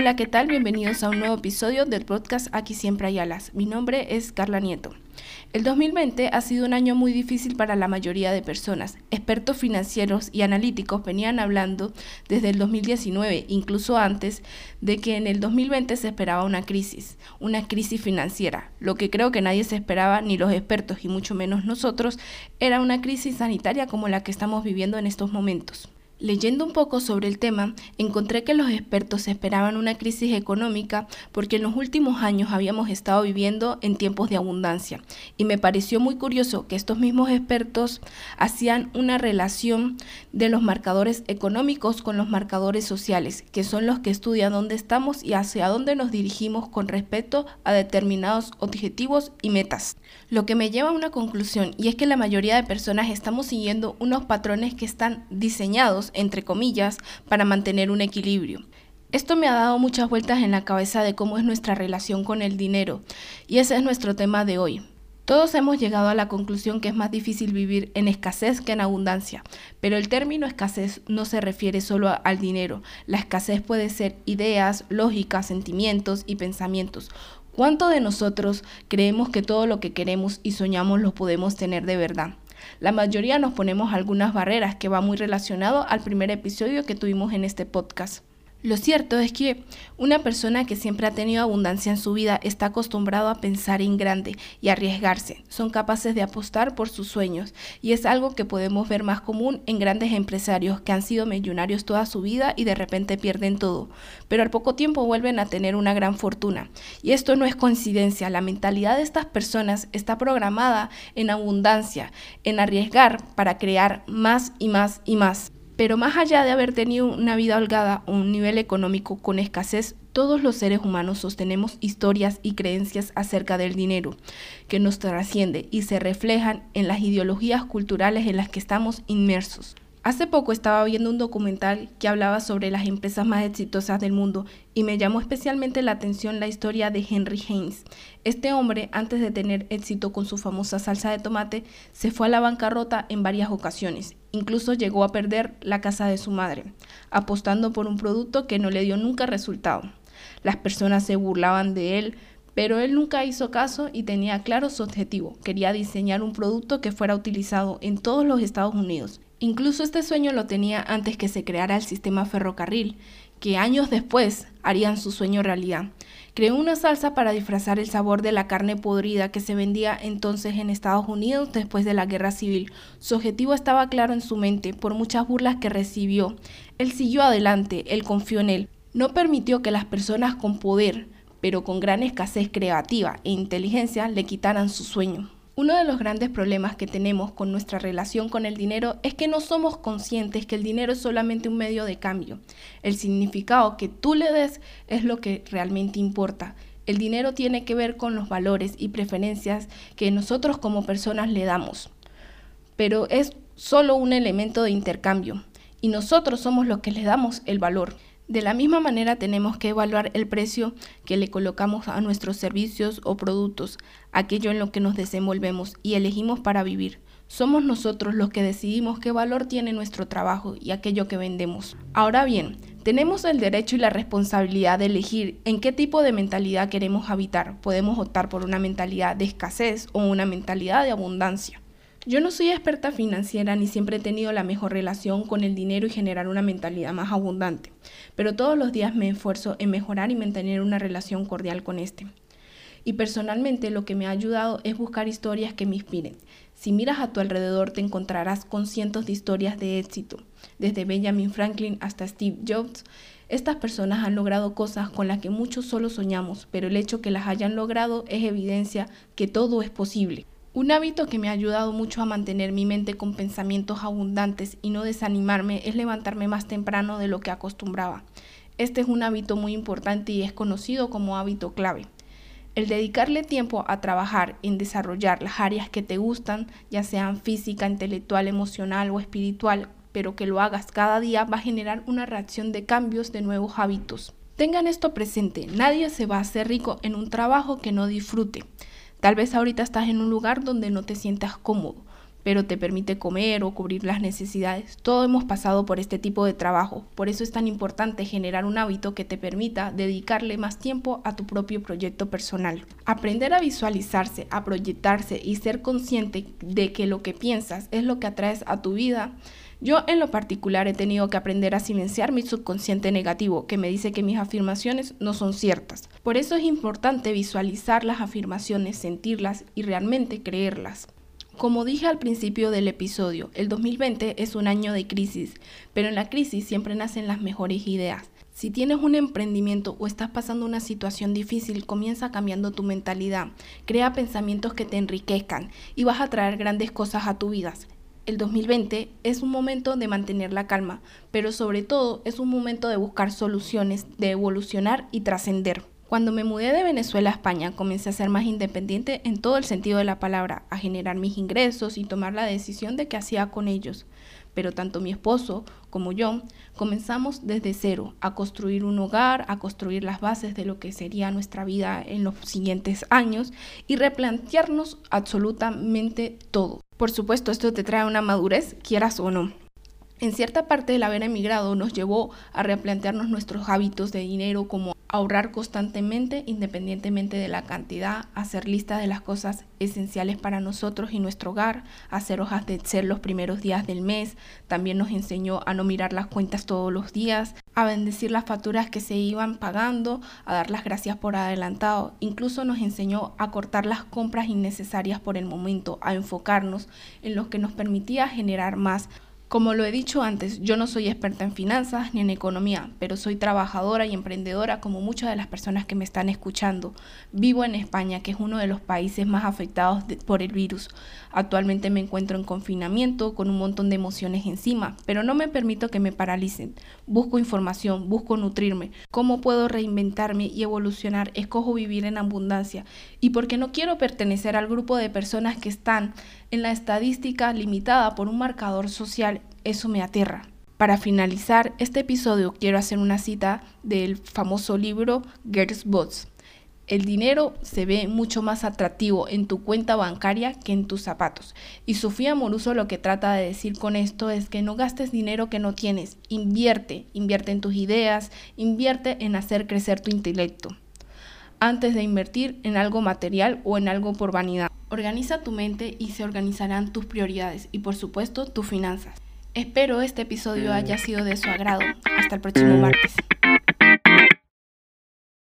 Hola, ¿qué tal? Bienvenidos a un nuevo episodio del podcast Aquí siempre hay alas. Mi nombre es Carla Nieto. El 2020 ha sido un año muy difícil para la mayoría de personas. Expertos financieros y analíticos venían hablando desde el 2019, incluso antes, de que en el 2020 se esperaba una crisis, una crisis financiera. Lo que creo que nadie se esperaba, ni los expertos y mucho menos nosotros, era una crisis sanitaria como la que estamos viviendo en estos momentos. Leyendo un poco sobre el tema, encontré que los expertos esperaban una crisis económica porque en los últimos años habíamos estado viviendo en tiempos de abundancia y me pareció muy curioso que estos mismos expertos hacían una relación de los marcadores económicos con los marcadores sociales, que son los que estudian dónde estamos y hacia dónde nos dirigimos con respecto a determinados objetivos y metas. Lo que me lleva a una conclusión y es que la mayoría de personas estamos siguiendo unos patrones que están diseñados entre comillas, para mantener un equilibrio. Esto me ha dado muchas vueltas en la cabeza de cómo es nuestra relación con el dinero, y ese es nuestro tema de hoy. Todos hemos llegado a la conclusión que es más difícil vivir en escasez que en abundancia, pero el término escasez no se refiere solo al dinero. La escasez puede ser ideas, lógicas, sentimientos y pensamientos. ¿Cuánto de nosotros creemos que todo lo que queremos y soñamos lo podemos tener de verdad? La mayoría nos ponemos algunas barreras que va muy relacionado al primer episodio que tuvimos en este podcast. Lo cierto es que una persona que siempre ha tenido abundancia en su vida está acostumbrado a pensar en grande y arriesgarse. Son capaces de apostar por sus sueños y es algo que podemos ver más común en grandes empresarios que han sido millonarios toda su vida y de repente pierden todo, pero al poco tiempo vuelven a tener una gran fortuna. Y esto no es coincidencia, la mentalidad de estas personas está programada en abundancia, en arriesgar para crear más y más y más. Pero más allá de haber tenido una vida holgada o un nivel económico con escasez, todos los seres humanos sostenemos historias y creencias acerca del dinero que nos trasciende y se reflejan en las ideologías culturales en las que estamos inmersos. Hace poco estaba viendo un documental que hablaba sobre las empresas más exitosas del mundo y me llamó especialmente la atención la historia de Henry Haynes. Este hombre, antes de tener éxito con su famosa salsa de tomate, se fue a la bancarrota en varias ocasiones. Incluso llegó a perder la casa de su madre, apostando por un producto que no le dio nunca resultado. Las personas se burlaban de él, pero él nunca hizo caso y tenía claro su objetivo. Quería diseñar un producto que fuera utilizado en todos los Estados Unidos Incluso este sueño lo tenía antes que se creara el sistema ferrocarril, que años después harían su sueño realidad. Creó una salsa para disfrazar el sabor de la carne podrida que se vendía entonces en Estados Unidos después de la guerra civil. Su objetivo estaba claro en su mente por muchas burlas que recibió. Él siguió adelante, él confió en él. No permitió que las personas con poder, pero con gran escasez creativa e inteligencia, le quitaran su sueño. Uno de los grandes problemas que tenemos con nuestra relación con el dinero es que no somos conscientes que el dinero es solamente un medio de cambio. El significado que tú le des es lo que realmente importa. El dinero tiene que ver con los valores y preferencias que nosotros como personas le damos. Pero es solo un elemento de intercambio y nosotros somos los que le damos el valor. De la misma manera tenemos que evaluar el precio que le colocamos a nuestros servicios o productos, aquello en lo que nos desenvolvemos y elegimos para vivir. Somos nosotros los que decidimos qué valor tiene nuestro trabajo y aquello que vendemos. Ahora bien, tenemos el derecho y la responsabilidad de elegir en qué tipo de mentalidad queremos habitar. Podemos optar por una mentalidad de escasez o una mentalidad de abundancia. Yo no soy experta financiera ni siempre he tenido la mejor relación con el dinero y generar una mentalidad más abundante, pero todos los días me esfuerzo en mejorar y mantener una relación cordial con este. Y personalmente lo que me ha ayudado es buscar historias que me inspiren. Si miras a tu alrededor te encontrarás con cientos de historias de éxito, desde Benjamin Franklin hasta Steve Jobs. Estas personas han logrado cosas con las que muchos solo soñamos, pero el hecho que las hayan logrado es evidencia que todo es posible. Un hábito que me ha ayudado mucho a mantener mi mente con pensamientos abundantes y no desanimarme es levantarme más temprano de lo que acostumbraba. Este es un hábito muy importante y es conocido como hábito clave. El dedicarle tiempo a trabajar en desarrollar las áreas que te gustan, ya sean física, intelectual, emocional o espiritual, pero que lo hagas cada día va a generar una reacción de cambios de nuevos hábitos. Tengan esto presente, nadie se va a hacer rico en un trabajo que no disfrute. Tal vez ahorita estás en un lugar donde no te sientas cómodo, pero te permite comer o cubrir las necesidades. Todos hemos pasado por este tipo de trabajo, por eso es tan importante generar un hábito que te permita dedicarle más tiempo a tu propio proyecto personal. Aprender a visualizarse, a proyectarse y ser consciente de que lo que piensas es lo que atraes a tu vida. Yo en lo particular he tenido que aprender a silenciar mi subconsciente negativo que me dice que mis afirmaciones no son ciertas. Por eso es importante visualizar las afirmaciones, sentirlas y realmente creerlas. Como dije al principio del episodio, el 2020 es un año de crisis, pero en la crisis siempre nacen las mejores ideas. Si tienes un emprendimiento o estás pasando una situación difícil, comienza cambiando tu mentalidad. Crea pensamientos que te enriquezcan y vas a traer grandes cosas a tu vida. El 2020 es un momento de mantener la calma, pero sobre todo es un momento de buscar soluciones, de evolucionar y trascender. Cuando me mudé de Venezuela a España, comencé a ser más independiente en todo el sentido de la palabra, a generar mis ingresos y tomar la decisión de qué hacía con ellos. Pero tanto mi esposo como yo comenzamos desde cero a construir un hogar, a construir las bases de lo que sería nuestra vida en los siguientes años y replantearnos absolutamente todo. Por supuesto, esto te trae una madurez, quieras o no. En cierta parte del haber emigrado nos llevó a replantearnos nuestros hábitos de dinero como ahorrar constantemente independientemente de la cantidad, hacer lista de las cosas esenciales para nosotros y nuestro hogar, hacer hojas de Excel los primeros días del mes, también nos enseñó a no mirar las cuentas todos los días, a bendecir las facturas que se iban pagando, a dar las gracias por adelantado, incluso nos enseñó a cortar las compras innecesarias por el momento, a enfocarnos en lo que nos permitía generar más como lo he dicho antes, yo no soy experta en finanzas ni en economía, pero soy trabajadora y emprendedora como muchas de las personas que me están escuchando. Vivo en España, que es uno de los países más afectados por el virus. Actualmente me encuentro en confinamiento con un montón de emociones encima, pero no me permito que me paralicen. Busco información, busco nutrirme. ¿Cómo puedo reinventarme y evolucionar? Escojo vivir en abundancia. Y porque no quiero pertenecer al grupo de personas que están en la estadística limitada por un marcador social, eso me aterra. Para finalizar este episodio quiero hacer una cita del famoso libro Girls Bots. El dinero se ve mucho más atractivo en tu cuenta bancaria que en tus zapatos. Y Sofía Moruso lo que trata de decir con esto es que no gastes dinero que no tienes. Invierte, invierte en tus ideas, invierte en hacer crecer tu intelecto. Antes de invertir en algo material o en algo por vanidad. Organiza tu mente y se organizarán tus prioridades y por supuesto tus finanzas. Espero este episodio haya sido de su agrado. Hasta el próximo martes.